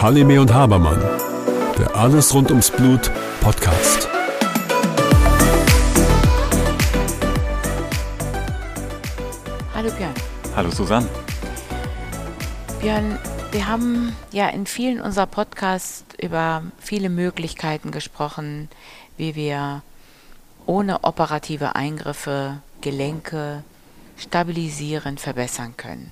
Halime und Habermann, der Alles rund ums Blut Podcast. Hallo Björn. Hallo Susanne. Björn, wir haben ja in vielen unserer Podcasts über viele Möglichkeiten gesprochen, wie wir ohne operative Eingriffe Gelenke stabilisieren, verbessern können.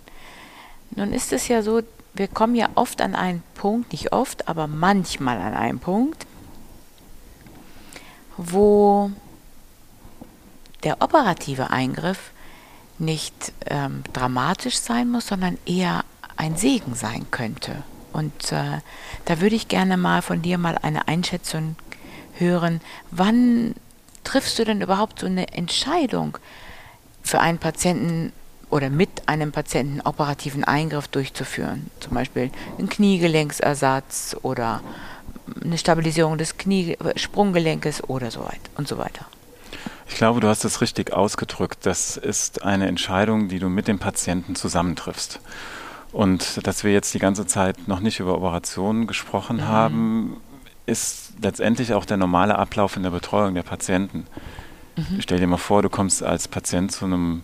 Nun ist es ja so, wir kommen ja oft an einen Punkt, nicht oft, aber manchmal an einen Punkt, wo der operative Eingriff nicht ähm, dramatisch sein muss, sondern eher ein Segen sein könnte. Und äh, da würde ich gerne mal von dir mal eine Einschätzung hören. Wann triffst du denn überhaupt so eine Entscheidung für einen Patienten oder mit einem Patienten operativen Eingriff durchzuführen? Zum Beispiel einen Kniegelenksersatz oder eine Stabilisierung des Knie Sprunggelenkes oder so weiter und so weiter. Ich glaube, du hast es richtig ausgedrückt. Das ist eine Entscheidung, die du mit dem Patienten zusammentriffst. Und dass wir jetzt die ganze Zeit noch nicht über Operationen gesprochen mhm. haben, ist letztendlich auch der normale Ablauf in der Betreuung der Patienten. Mhm. Stell dir mal vor, du kommst als Patient zu einem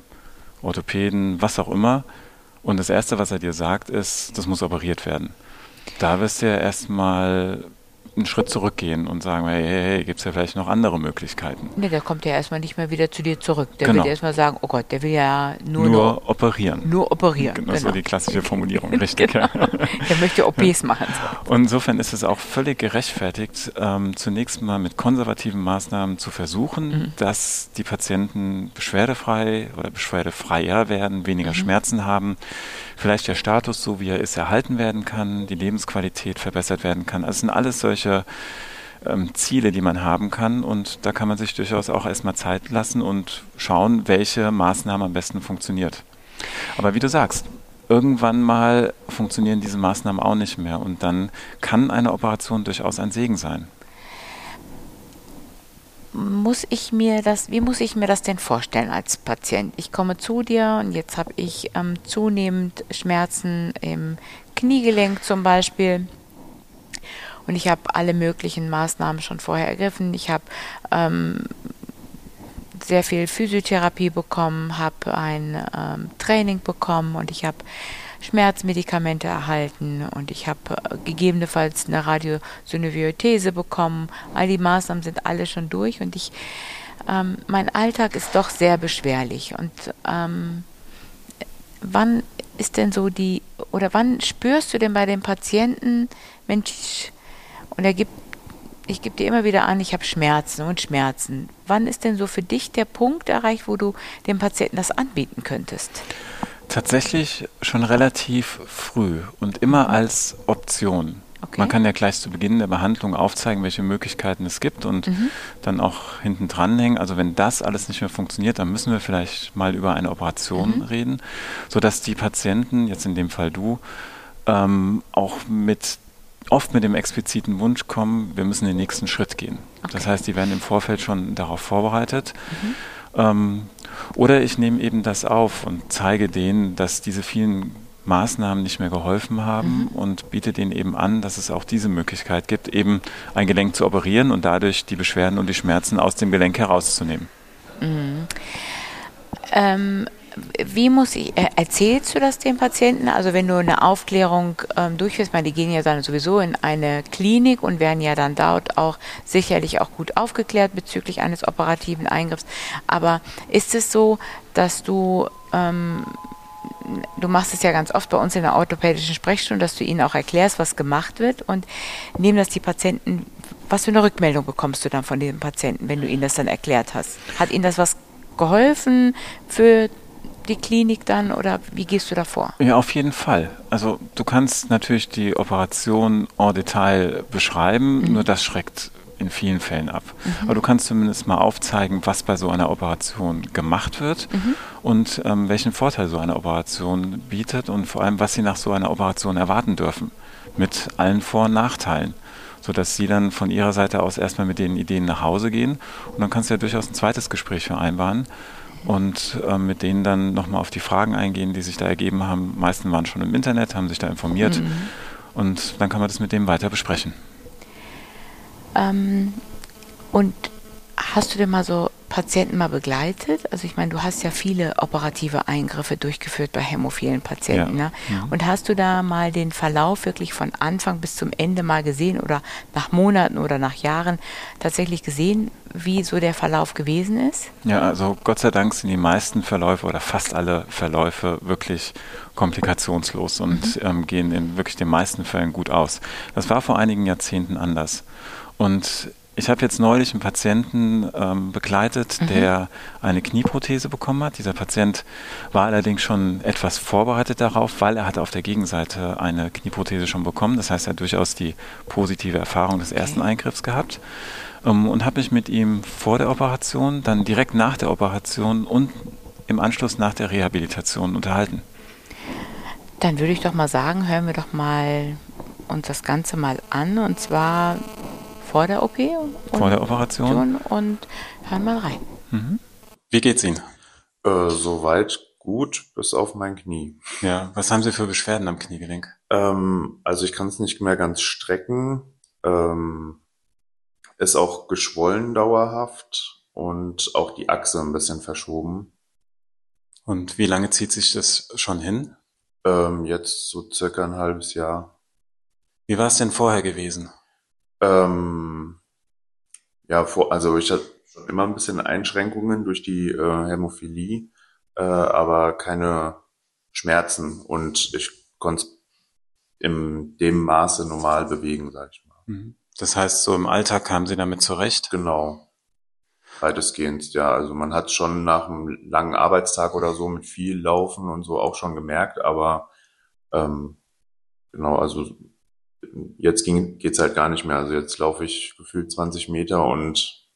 Orthopäden, was auch immer, und das Erste, was er dir sagt, ist, das muss operiert werden. Da wirst du ja erstmal einen Schritt zurückgehen und sagen, hey, hey, hey gibt es ja vielleicht noch andere Möglichkeiten. Nee, der kommt ja erstmal nicht mehr wieder zu dir zurück. Der genau. will erstmal sagen, oh Gott, der will ja nur, nur noch, operieren. Nur operieren. Genau, genau. so die klassische Formulierung, richtig. genau. Der möchte OPs machen. Und insofern ist es auch völlig gerechtfertigt, ähm, zunächst mal mit konservativen Maßnahmen zu versuchen, mhm. dass die Patienten beschwerdefrei oder beschwerdefreier werden, weniger mhm. Schmerzen haben vielleicht der Status, so wie er ist, erhalten werden kann, die Lebensqualität verbessert werden kann. Also es sind alles solche ähm, Ziele, die man haben kann und da kann man sich durchaus auch erstmal Zeit lassen und schauen, welche Maßnahme am besten funktioniert. Aber wie du sagst, irgendwann mal funktionieren diese Maßnahmen auch nicht mehr und dann kann eine Operation durchaus ein Segen sein muss ich mir das, wie muss ich mir das denn vorstellen als Patient? Ich komme zu dir und jetzt habe ich ähm, zunehmend Schmerzen im Kniegelenk zum Beispiel. Und ich habe alle möglichen Maßnahmen schon vorher ergriffen. Ich habe ähm, sehr viel Physiotherapie bekommen, habe ein ähm, Training bekommen und ich habe Schmerzmedikamente erhalten und ich habe äh, gegebenenfalls eine Radiosynoviothese bekommen. All die Maßnahmen sind alle schon durch und ich, ähm, mein Alltag ist doch sehr beschwerlich. Und ähm, wann ist denn so die, oder wann spürst du denn bei dem Patienten, Mensch, und er gibt ich gebe dir immer wieder an, ich habe Schmerzen und Schmerzen. Wann ist denn so für dich der Punkt erreicht, wo du dem Patienten das anbieten könntest? Tatsächlich schon relativ früh und immer als Option. Okay. Man kann ja gleich zu Beginn der Behandlung aufzeigen, welche Möglichkeiten es gibt und mhm. dann auch hinten dranhängen. Also wenn das alles nicht mehr funktioniert, dann müssen wir vielleicht mal über eine Operation mhm. reden, sodass die Patienten, jetzt in dem Fall du, ähm, auch mit oft mit dem expliziten Wunsch kommen, wir müssen den nächsten Schritt gehen. Okay. Das heißt, die werden im Vorfeld schon darauf vorbereitet. Mhm. Ähm, oder ich nehme eben das auf und zeige denen, dass diese vielen Maßnahmen nicht mehr geholfen haben mhm. und biete denen eben an, dass es auch diese Möglichkeit gibt, eben ein Gelenk zu operieren und dadurch die Beschwerden und die Schmerzen aus dem Gelenk herauszunehmen. Mhm. Ähm, wie muss ich, erzählst du das dem Patienten? Also wenn du eine Aufklärung ähm, durchführst, meine, die gehen ja dann sowieso in eine Klinik und werden ja dann dort auch sicherlich auch gut aufgeklärt bezüglich eines operativen Eingriffs. Aber ist es so, dass du ähm, du machst es ja ganz oft bei uns in der orthopädischen Sprechstunde, dass du ihnen auch erklärst, was gemacht wird und nehmen das die Patienten, was für eine Rückmeldung bekommst du dann von dem Patienten, wenn du ihnen das dann erklärt hast? Hat ihnen das was geholfen für die Klinik dann oder wie gehst du da vor? Ja, auf jeden Fall. Also du kannst natürlich die Operation en Detail beschreiben, mhm. nur das schreckt in vielen Fällen ab. Mhm. Aber du kannst zumindest mal aufzeigen, was bei so einer Operation gemacht wird mhm. und ähm, welchen Vorteil so eine Operation bietet und vor allem, was sie nach so einer Operation erwarten dürfen, mit allen Vor- und Nachteilen sodass sie dann von ihrer Seite aus erstmal mit den Ideen nach Hause gehen. Und dann kannst du ja durchaus ein zweites Gespräch vereinbaren, und äh, mit denen dann nochmal auf die Fragen eingehen, die sich da ergeben haben. Die meisten waren schon im Internet, haben sich da informiert mhm. und dann kann man das mit dem weiter besprechen. Ähm, und hast du denn mal so Patienten mal begleitet? Also ich meine, du hast ja viele operative Eingriffe durchgeführt bei hämophilen Patienten. Ja. Ne? Und hast du da mal den Verlauf wirklich von Anfang bis zum Ende mal gesehen oder nach Monaten oder nach Jahren tatsächlich gesehen, wie so der Verlauf gewesen ist? Ja, also Gott sei Dank sind die meisten Verläufe oder fast alle Verläufe wirklich komplikationslos und mhm. ähm, gehen in wirklich den meisten Fällen gut aus. Das war vor einigen Jahrzehnten anders. Und ich habe jetzt neulich einen Patienten ähm, begleitet, mhm. der eine Knieprothese bekommen hat. Dieser Patient war allerdings schon etwas vorbereitet darauf, weil er hatte auf der Gegenseite eine Knieprothese schon bekommen. Das heißt, er hat durchaus die positive Erfahrung des ersten Eingriffs gehabt ähm, und habe mich mit ihm vor der Operation, dann direkt nach der Operation und im Anschluss nach der Rehabilitation unterhalten. Dann würde ich doch mal sagen, hören wir doch mal uns das Ganze mal an. Und zwar vor der OP vor der Operation und hören mal rein. Mhm. Wie geht's Ihnen? Äh, soweit gut, bis auf mein Knie. Ja, was haben Sie für Beschwerden am Kniegelenk? Ähm, also ich kann es nicht mehr ganz strecken. Ähm, ist auch geschwollen dauerhaft und auch die Achse ein bisschen verschoben. Und wie lange zieht sich das schon hin? Ähm, jetzt so circa ein halbes Jahr. Wie war es denn vorher gewesen? Ähm, ja, vor, also ich hatte schon immer ein bisschen Einschränkungen durch die äh, Hämophilie, äh, aber keine Schmerzen und ich konnte es in dem Maße normal bewegen, sag ich mal. Mhm. Das heißt, so im Alltag kamen Sie damit zurecht? Genau. Weitestgehend, ja. Also man hat schon nach einem langen Arbeitstag oder so mit viel Laufen und so auch schon gemerkt, aber ähm, genau, also jetzt ging, geht's halt gar nicht mehr. Also jetzt laufe ich gefühlt 20 Meter und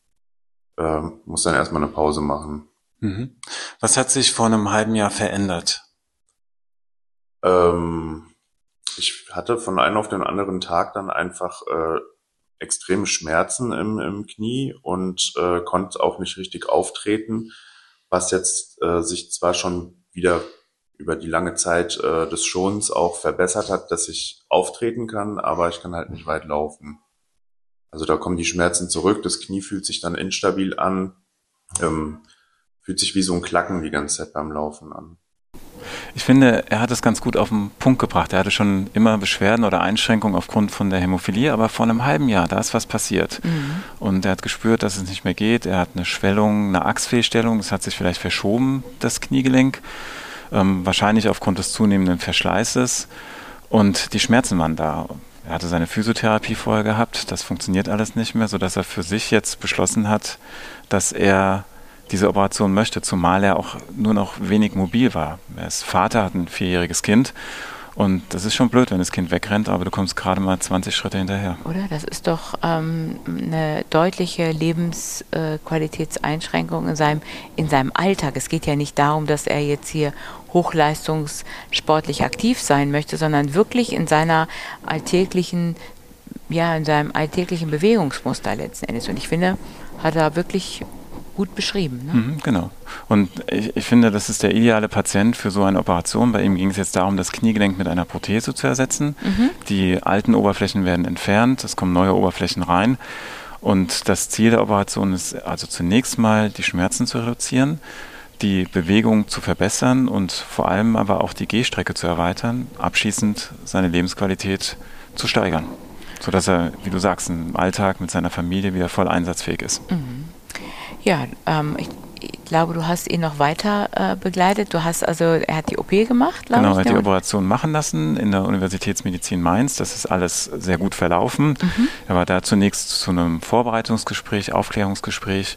äh, muss dann erstmal eine Pause machen. Mhm. Was hat sich vor einem halben Jahr verändert? Ähm, ich hatte von einem auf den anderen Tag dann einfach äh, extreme Schmerzen im, im Knie und äh, konnte auch nicht richtig auftreten, was jetzt äh, sich zwar schon wieder über die lange Zeit äh, des Schonens auch verbessert hat, dass ich auftreten kann, aber ich kann halt nicht weit laufen. Also da kommen die Schmerzen zurück, das Knie fühlt sich dann instabil an, ähm, fühlt sich wie so ein Klacken die ganze Zeit beim Laufen an. Ich finde, er hat es ganz gut auf den Punkt gebracht. Er hatte schon immer Beschwerden oder Einschränkungen aufgrund von der Hämophilie, aber vor einem halben Jahr, da ist was passiert. Mhm. Und er hat gespürt, dass es nicht mehr geht. Er hat eine Schwellung, eine Achsfehlstellung, es hat sich vielleicht verschoben, das Kniegelenk ähm, wahrscheinlich aufgrund des zunehmenden Verschleißes. Und die Schmerzen waren da. Er hatte seine Physiotherapie vorher gehabt, das funktioniert alles nicht mehr, sodass er für sich jetzt beschlossen hat, dass er diese Operation möchte, zumal er auch nur noch wenig mobil war. Er ist Vater, hat ein vierjähriges Kind und das ist schon blöd, wenn das Kind wegrennt, aber du kommst gerade mal 20 Schritte hinterher. Oder? Das ist doch ähm, eine deutliche Lebensqualitätseinschränkung in seinem, in seinem Alltag. Es geht ja nicht darum, dass er jetzt hier hochleistungssportlich aktiv sein möchte, sondern wirklich in seiner alltäglichen, ja, in seinem alltäglichen Bewegungsmuster letzten Endes. Und ich finde, hat er wirklich gut beschrieben. Ne? Mhm, genau. Und ich, ich, finde, das ist der ideale Patient für so eine Operation. Bei ihm ging es jetzt darum, das Kniegelenk mit einer Prothese zu ersetzen. Mhm. Die alten Oberflächen werden entfernt, es kommen neue Oberflächen rein. Und das Ziel der Operation ist also zunächst mal, die Schmerzen zu reduzieren, die Bewegung zu verbessern und vor allem aber auch die Gehstrecke zu erweitern, abschließend seine Lebensqualität zu steigern, sodass er, wie du sagst, im Alltag mit seiner Familie wieder voll einsatzfähig ist. Mhm. Ja, ähm, ich, ich, glaube, du hast ihn noch weiter äh, begleitet. Du hast also, er hat die OP gemacht, glaube genau, ich. Genau, er hat die Operation machen lassen in der Universitätsmedizin Mainz. Das ist alles sehr gut verlaufen. Mhm. Er war da zunächst zu einem Vorbereitungsgespräch, Aufklärungsgespräch.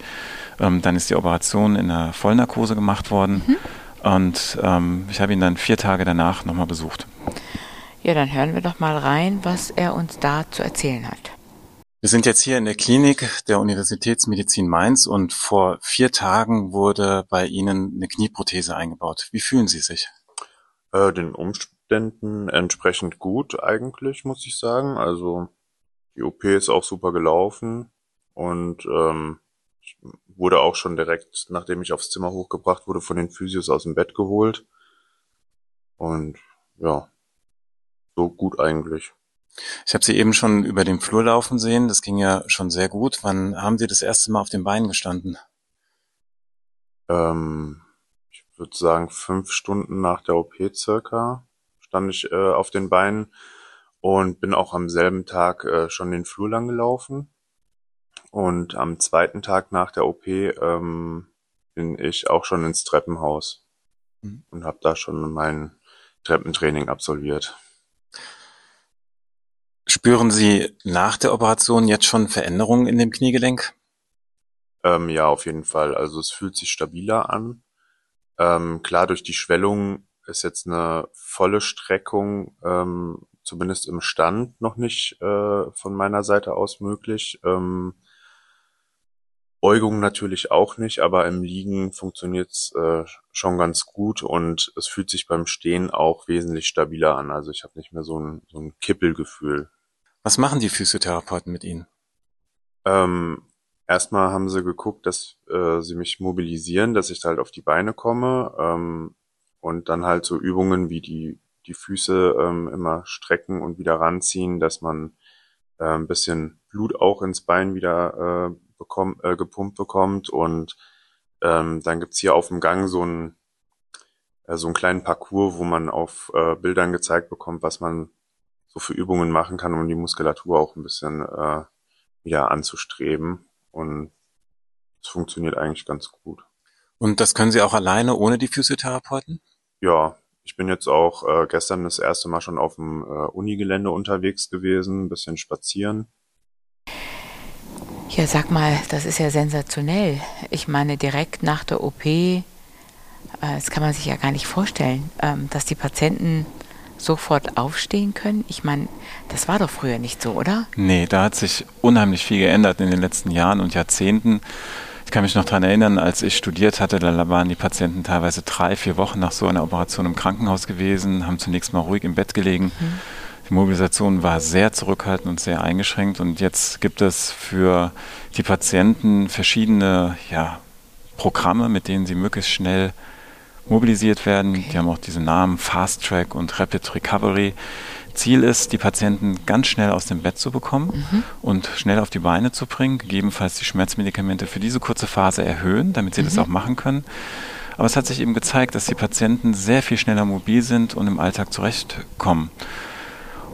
Ähm, dann ist die Operation in der Vollnarkose gemacht worden. Mhm. Und ähm, ich habe ihn dann vier Tage danach nochmal besucht. Ja, dann hören wir doch mal rein, was er uns da zu erzählen hat. Wir sind jetzt hier in der Klinik der Universitätsmedizin Mainz und vor vier Tagen wurde bei Ihnen eine Knieprothese eingebaut. Wie fühlen Sie sich? Äh, den Umständen entsprechend gut eigentlich, muss ich sagen. Also die OP ist auch super gelaufen und ähm, Ich wurde auch schon direkt, nachdem ich aufs Zimmer hochgebracht wurde, von den Physios aus dem Bett geholt. Und ja, so gut eigentlich. Ich habe Sie eben schon über den Flur laufen sehen. Das ging ja schon sehr gut. Wann haben Sie das erste Mal auf den Beinen gestanden? Ähm, ich würde sagen, fünf Stunden nach der OP circa stand ich äh, auf den Beinen und bin auch am selben Tag äh, schon den Flur lang gelaufen. Und am zweiten Tag nach der OP ähm, bin ich auch schon ins Treppenhaus mhm. und habe da schon mein Treppentraining absolviert. Spüren Sie nach der Operation jetzt schon Veränderungen in dem Kniegelenk? Ähm, ja, auf jeden Fall. Also es fühlt sich stabiler an. Ähm, klar, durch die Schwellung ist jetzt eine volle Streckung, ähm, zumindest im Stand, noch nicht äh, von meiner Seite aus möglich. Ähm, Beugung natürlich auch nicht, aber im Liegen funktioniert's äh, schon ganz gut und es fühlt sich beim Stehen auch wesentlich stabiler an. Also ich habe nicht mehr so ein, so ein Kippelgefühl. Was machen die Physiotherapeuten mit Ihnen? Ähm, erstmal haben sie geguckt, dass äh, sie mich mobilisieren, dass ich halt auf die Beine komme ähm, und dann halt so Übungen wie die die Füße ähm, immer strecken und wieder ranziehen, dass man äh, ein bisschen Blut auch ins Bein wieder äh, bekommt, äh, gepumpt bekommt und ähm, dann gibt's hier auf dem Gang so einen äh, so einen kleinen Parcours, wo man auf äh, Bildern gezeigt bekommt, was man so für Übungen machen kann, um die Muskulatur auch ein bisschen äh, wieder anzustreben. Und es funktioniert eigentlich ganz gut. Und das können Sie auch alleine ohne die Physiotherapeuten? Ja, ich bin jetzt auch äh, gestern das erste Mal schon auf dem äh, Unigelände unterwegs gewesen, ein bisschen spazieren. Ja, sag mal, das ist ja sensationell. Ich meine, direkt nach der OP, äh, das kann man sich ja gar nicht vorstellen, ähm, dass die Patienten sofort aufstehen können? Ich meine, das war doch früher nicht so, oder? Nee, da hat sich unheimlich viel geändert in den letzten Jahren und Jahrzehnten. Ich kann mich noch daran erinnern, als ich studiert hatte, da waren die Patienten teilweise drei, vier Wochen nach so einer Operation im Krankenhaus gewesen, haben zunächst mal ruhig im Bett gelegen. Mhm. Die Mobilisation war sehr zurückhaltend und sehr eingeschränkt und jetzt gibt es für die Patienten verschiedene ja, Programme, mit denen sie möglichst schnell mobilisiert werden. Okay. Die haben auch diese Namen Fast Track und Rapid Recovery. Ziel ist, die Patienten ganz schnell aus dem Bett zu bekommen mhm. und schnell auf die Beine zu bringen, gegebenenfalls die Schmerzmedikamente für diese kurze Phase erhöhen, damit sie mhm. das auch machen können. Aber es hat sich eben gezeigt, dass die Patienten sehr viel schneller mobil sind und im Alltag zurechtkommen.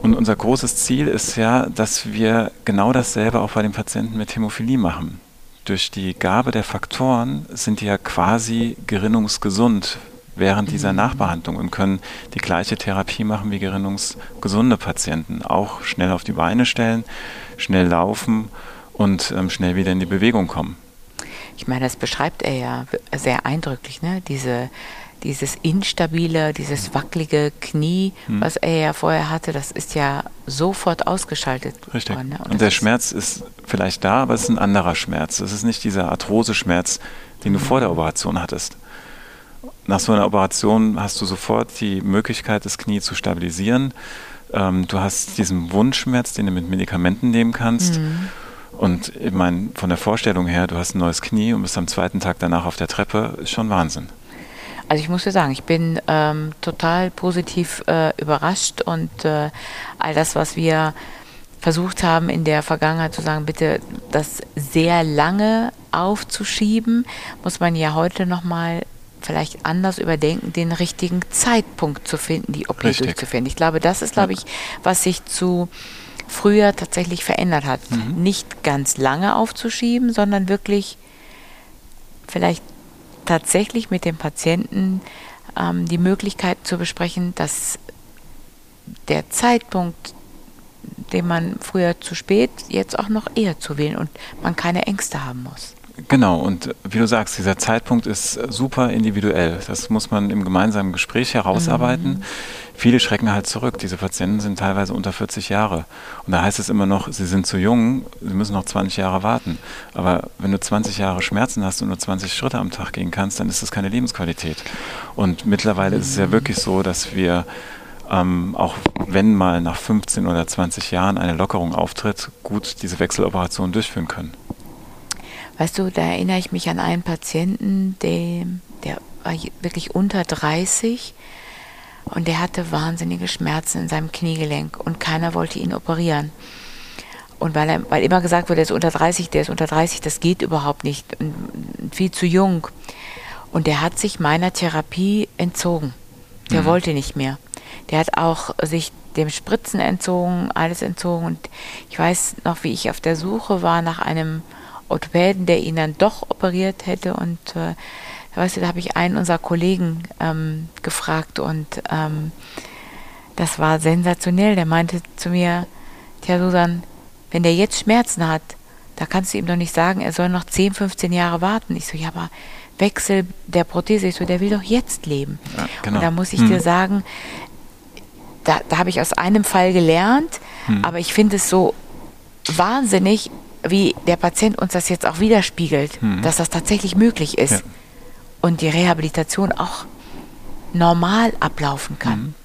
Und unser großes Ziel ist ja, dass wir genau dasselbe auch bei den Patienten mit Hämophilie machen durch die Gabe der Faktoren sind die ja quasi gerinnungsgesund während dieser mhm. Nachbehandlung und können die gleiche Therapie machen wie gerinnungsgesunde Patienten. Auch schnell auf die Beine stellen, schnell laufen und ähm, schnell wieder in die Bewegung kommen. Ich meine, das beschreibt er ja sehr eindrücklich, ne? diese dieses instabile, dieses wackelige Knie, hm. was er ja vorher hatte, das ist ja sofort ausgeschaltet Richtig. worden. Ne? Und, Und der Schmerz ist vielleicht da, aber es ist ein anderer Schmerz. Es ist nicht dieser Arthrose-Schmerz, den du vor der Operation hattest. Nach so einer Operation hast du sofort die Möglichkeit, das Knie zu stabilisieren. Ähm, du hast diesen Wundschmerz, den du mit Medikamenten nehmen kannst. Mhm. Und ich meine, von der Vorstellung her, du hast ein neues Knie und bist am zweiten Tag danach auf der Treppe, ist schon Wahnsinn. Also ich muss dir sagen, ich bin ähm, total positiv äh, überrascht und äh, all das, was wir versucht haben in der Vergangenheit zu sagen, bitte das sehr lange aufzuschieben, muss man ja heute nochmal vielleicht anders überdenken, den richtigen Zeitpunkt zu finden, die OP Richtig. durchzuführen. Ich glaube, das ist, glaube ich, was sich zu früher tatsächlich verändert hat. Mhm. Nicht ganz lange aufzuschieben, sondern wirklich vielleicht tatsächlich mit dem Patienten ähm, die Möglichkeit zu besprechen, dass der Zeitpunkt, den man früher zu spät, jetzt auch noch eher zu wählen und man keine Ängste haben muss. Genau, und wie du sagst, dieser Zeitpunkt ist super individuell. Das muss man im gemeinsamen Gespräch herausarbeiten. Mhm. Viele schrecken halt zurück. Diese Patienten sind teilweise unter 40 Jahre. Und da heißt es immer noch, sie sind zu jung, sie müssen noch 20 Jahre warten. Aber wenn du 20 Jahre Schmerzen hast und nur 20 Schritte am Tag gehen kannst, dann ist das keine Lebensqualität. Und mittlerweile ist es ja wirklich so, dass wir ähm, auch wenn mal nach 15 oder 20 Jahren eine Lockerung auftritt, gut diese Wechseloperation durchführen können. Weißt du, da erinnere ich mich an einen Patienten, der, der war wirklich unter 30 und der hatte wahnsinnige Schmerzen in seinem Kniegelenk und keiner wollte ihn operieren. Und weil, er, weil immer gesagt wurde, der ist unter 30, der ist unter 30, das geht überhaupt nicht, viel zu jung. Und der hat sich meiner Therapie entzogen. Der mhm. wollte nicht mehr. Der hat auch sich dem Spritzen entzogen, alles entzogen. Und ich weiß noch, wie ich auf der Suche war nach einem Orthopäden, der ihn dann doch operiert hätte. Und äh, weißt du, da habe ich einen unserer Kollegen ähm, gefragt und ähm, das war sensationell. Der meinte zu mir, Tja, Susan, wenn der jetzt Schmerzen hat, da kannst du ihm doch nicht sagen, er soll noch 10, 15 Jahre warten. Ich so, ja, aber Wechsel der Prothese, ich so, der will doch jetzt leben. Ja, genau. Und da muss ich hm. dir sagen, da, da habe ich aus einem Fall gelernt, hm. aber ich finde es so wahnsinnig, wie der Patient uns das jetzt auch widerspiegelt, hm. dass das tatsächlich möglich ist. Ja. Und die Rehabilitation auch normal ablaufen kann. Hm.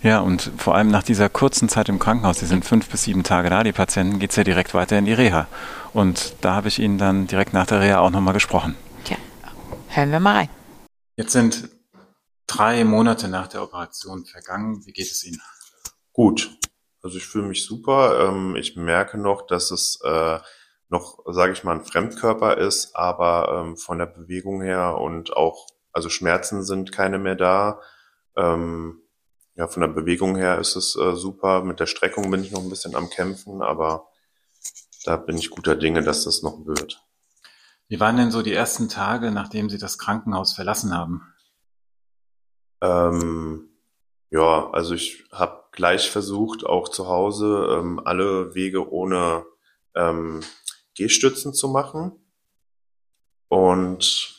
Ja, und vor allem nach dieser kurzen Zeit im Krankenhaus, die sind fünf bis sieben Tage da, die Patienten, geht es ja direkt weiter in die Reha. Und da habe ich Ihnen dann direkt nach der Reha auch nochmal gesprochen. Tja, hören wir mal rein. Jetzt sind drei Monate nach der Operation vergangen. Wie geht es Ihnen? Gut. Also ich fühle mich super. Ähm, ich merke noch, dass es äh, noch, sage ich mal, ein Fremdkörper ist, aber ähm, von der Bewegung her und auch, also Schmerzen sind keine mehr da. Ähm, ja, von der Bewegung her ist es äh, super. Mit der Streckung bin ich noch ein bisschen am Kämpfen, aber da bin ich guter Dinge, dass das noch wird. Wie waren denn so die ersten Tage, nachdem Sie das Krankenhaus verlassen haben? Ähm, ja, also ich habe gleich versucht, auch zu Hause ähm, alle Wege ohne ähm, Gehstützen zu machen. Und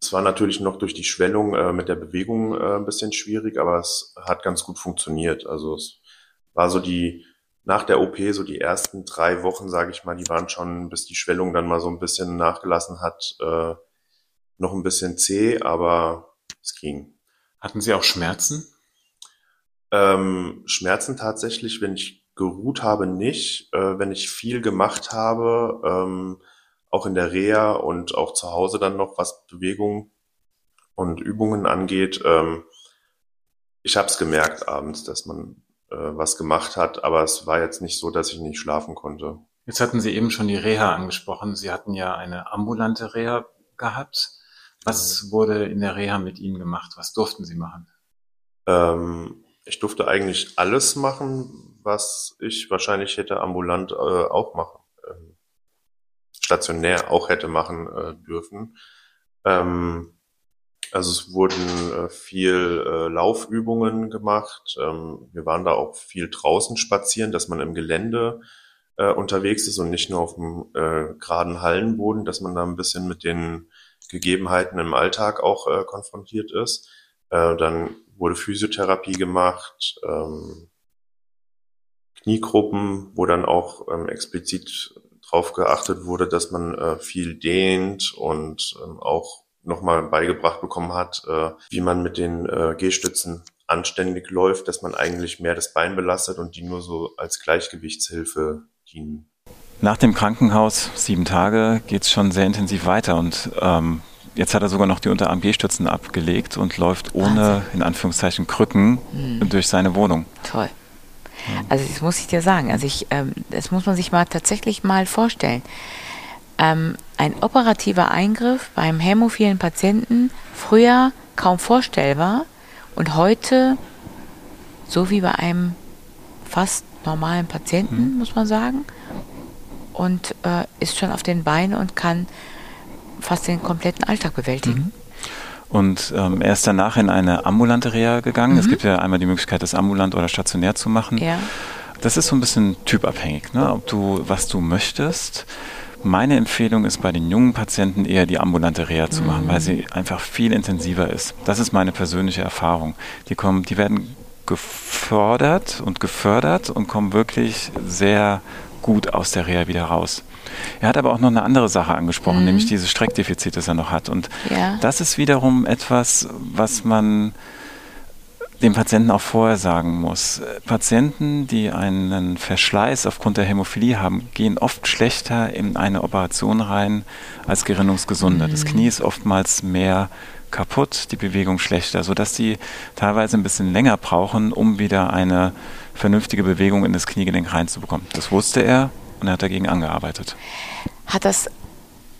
es war natürlich noch durch die Schwellung äh, mit der Bewegung äh, ein bisschen schwierig, aber es hat ganz gut funktioniert. Also es war so die nach der OP, so die ersten drei Wochen, sage ich mal, die waren schon, bis die Schwellung dann mal so ein bisschen nachgelassen hat, äh, noch ein bisschen zäh, aber es ging. Hatten Sie auch Schmerzen? Ähm, Schmerzen tatsächlich, wenn ich geruht habe, nicht. Äh, wenn ich viel gemacht habe, ähm, auch in der Reha und auch zu Hause dann noch, was Bewegung und Übungen angeht. Ähm, ich habe es gemerkt abends, dass man äh, was gemacht hat, aber es war jetzt nicht so, dass ich nicht schlafen konnte. Jetzt hatten Sie eben schon die Reha angesprochen. Sie hatten ja eine ambulante Reha gehabt. Was wurde in der Reha mit Ihnen gemacht? Was durften Sie machen? Ähm, ich durfte eigentlich alles machen, was ich wahrscheinlich hätte ambulant äh, auch machen, äh, stationär auch hätte machen äh, dürfen. Ähm, also es wurden äh, viel äh, Laufübungen gemacht. Ähm, wir waren da auch viel draußen spazieren, dass man im Gelände äh, unterwegs ist und nicht nur auf dem äh, geraden Hallenboden, dass man da ein bisschen mit den Gegebenheiten im Alltag auch äh, konfrontiert ist. Äh, dann wurde Physiotherapie gemacht, ähm, Kniegruppen, wo dann auch ähm, explizit drauf geachtet wurde, dass man äh, viel dehnt und ähm, auch nochmal beigebracht bekommen hat, äh, wie man mit den äh, Gehstützen anständig läuft, dass man eigentlich mehr das Bein belastet und die nur so als Gleichgewichtshilfe dienen. Nach dem Krankenhaus, sieben Tage, geht es schon sehr intensiv weiter und ähm, jetzt hat er sogar noch die Unterarm-G-Stützen abgelegt und läuft ohne, Wahnsinn. in Anführungszeichen, Krücken mhm. durch seine Wohnung. Toll. Also das muss ich dir sagen. Also ich, ähm, das muss man sich mal tatsächlich mal vorstellen. Ähm, ein operativer Eingriff beim hämophilen Patienten früher kaum vorstellbar und heute so wie bei einem fast normalen Patienten, mhm. muss man sagen, und äh, ist schon auf den Beinen und kann fast den kompletten Alltag bewältigen. Mhm. Und ähm, er ist danach in eine ambulante Reha gegangen. Mhm. Es gibt ja einmal die Möglichkeit, das ambulant oder stationär zu machen. Ja. Das ist so ein bisschen typabhängig, ne? ob du, was du möchtest. Meine Empfehlung ist bei den jungen Patienten eher die ambulante Reha zu machen, mhm. weil sie einfach viel intensiver ist. Das ist meine persönliche Erfahrung. Die kommen, die werden gefordert und gefördert und kommen wirklich sehr gut aus der Reha wieder raus. Er hat aber auch noch eine andere Sache angesprochen, mhm. nämlich dieses Streckdefizit, das er noch hat. Und ja. das ist wiederum etwas, was man dem Patienten auch vorher sagen muss. Patienten, die einen Verschleiß aufgrund der Hämophilie haben, gehen oft schlechter in eine Operation rein als Gerinnungsgesunde. Mhm. Das Knie ist oftmals mehr kaputt, die Bewegung schlechter, sodass sie teilweise ein bisschen länger brauchen, um wieder eine vernünftige Bewegung in das Kniegelenk reinzubekommen. Das wusste er und er hat dagegen angearbeitet. Hat das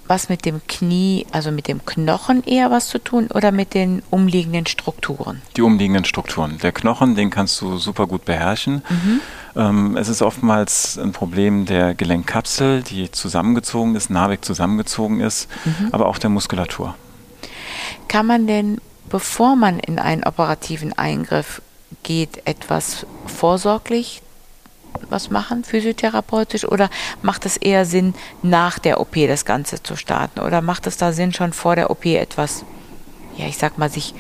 was mit dem Knie, also mit dem Knochen eher was zu tun oder mit den umliegenden Strukturen? Die umliegenden Strukturen. Der Knochen, den kannst du super gut beherrschen. Mhm. Ähm, es ist oftmals ein Problem der Gelenkkapsel, die zusammengezogen ist, narbig zusammengezogen ist, mhm. aber auch der Muskulatur. Kann man denn, bevor man in einen operativen Eingriff geht, etwas vorsorglich was machen, physiotherapeutisch, oder macht es eher Sinn, nach der OP das Ganze zu starten? Oder macht es da Sinn, schon vor der OP etwas, ja, ich sag mal, sich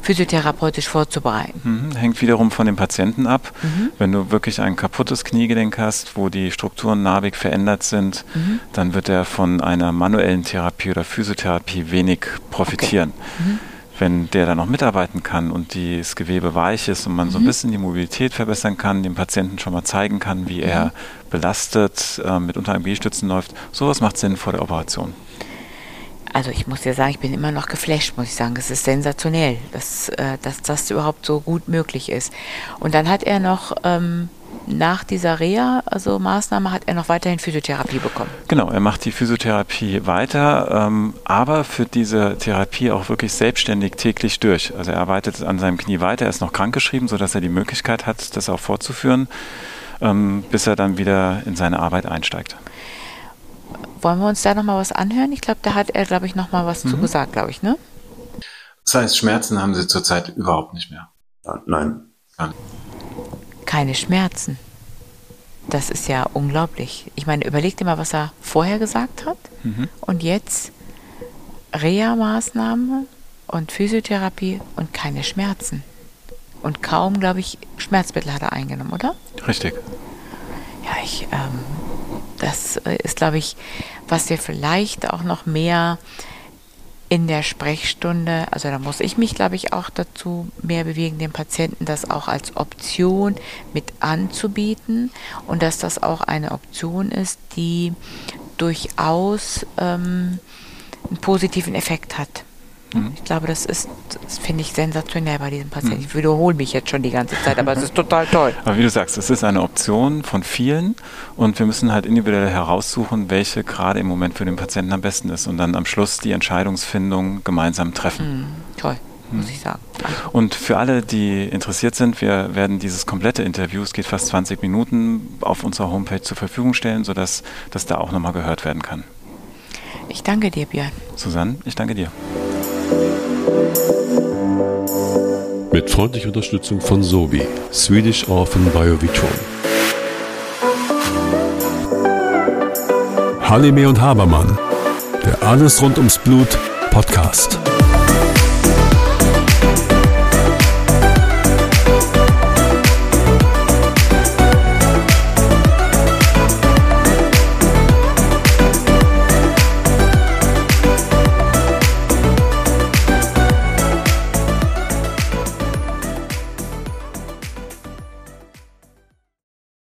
physiotherapeutisch vorzubereiten? Mhm, hängt wiederum von dem Patienten ab. Mhm. Wenn du wirklich ein kaputtes Kniegelenk hast, wo die Strukturen narbig verändert sind, mhm. dann wird er von einer manuellen Therapie oder Physiotherapie wenig profitieren. Okay. Mhm wenn der da noch mitarbeiten kann und das Gewebe weich ist und man mhm. so ein mhm. bisschen die Mobilität verbessern kann, dem Patienten schon mal zeigen kann, wie mhm. er belastet äh, mit unter G-Stützen läuft, sowas macht Sinn vor der Operation. Also ich muss ja sagen, ich bin immer noch geflasht, muss ich sagen. Es ist sensationell, dass, äh, dass das überhaupt so gut möglich ist. Und dann hat er noch ähm, nach dieser Reha, also Maßnahme, hat er noch weiterhin Physiotherapie bekommen. Genau, er macht die Physiotherapie weiter, ähm, aber führt diese Therapie auch wirklich selbstständig täglich durch. Also er arbeitet an seinem Knie weiter, er ist noch krankgeschrieben, sodass er die Möglichkeit hat, das auch fortzuführen, ähm, bis er dann wieder in seine Arbeit einsteigt. Wollen wir uns da nochmal was anhören? Ich glaube, da hat er, glaube ich, nochmal was mhm. zu gesagt, glaube ich, ne? Das heißt, Schmerzen haben Sie zurzeit überhaupt nicht mehr? Nein. Gar nicht keine Schmerzen. Das ist ja unglaublich. Ich meine, überleg dir mal, was er vorher gesagt hat. Mhm. Und jetzt Reha-Maßnahme und Physiotherapie und keine Schmerzen. Und kaum, glaube ich, Schmerzmittel hat er eingenommen, oder? Richtig. Ja, ich, ähm, das ist, glaube ich, was wir vielleicht auch noch mehr in der Sprechstunde, also da muss ich mich, glaube ich, auch dazu mehr bewegen, den Patienten das auch als Option mit anzubieten und dass das auch eine Option ist, die durchaus ähm, einen positiven Effekt hat. Mhm. Ich glaube, das ist, das finde ich sensationell bei diesem Patienten. Mhm. Ich wiederhole mich jetzt schon die ganze Zeit, aber es ist total toll. Aber wie du sagst, es ist eine Option von vielen und wir müssen halt individuell heraussuchen, welche gerade im Moment für den Patienten am besten ist und dann am Schluss die Entscheidungsfindung gemeinsam treffen. Mhm. Toll muss mhm. ich sagen. Und für alle, die interessiert sind, wir werden dieses komplette Interview, es geht fast 20 Minuten, auf unserer Homepage zur Verfügung stellen, sodass das da auch nochmal gehört werden kann. Ich danke dir, Björn. Susanne, ich danke dir. Mit freundlicher Unterstützung von Sobi, Swedish Orphan Biovitron. Halime und Habermann, der Alles rund ums Blut Podcast.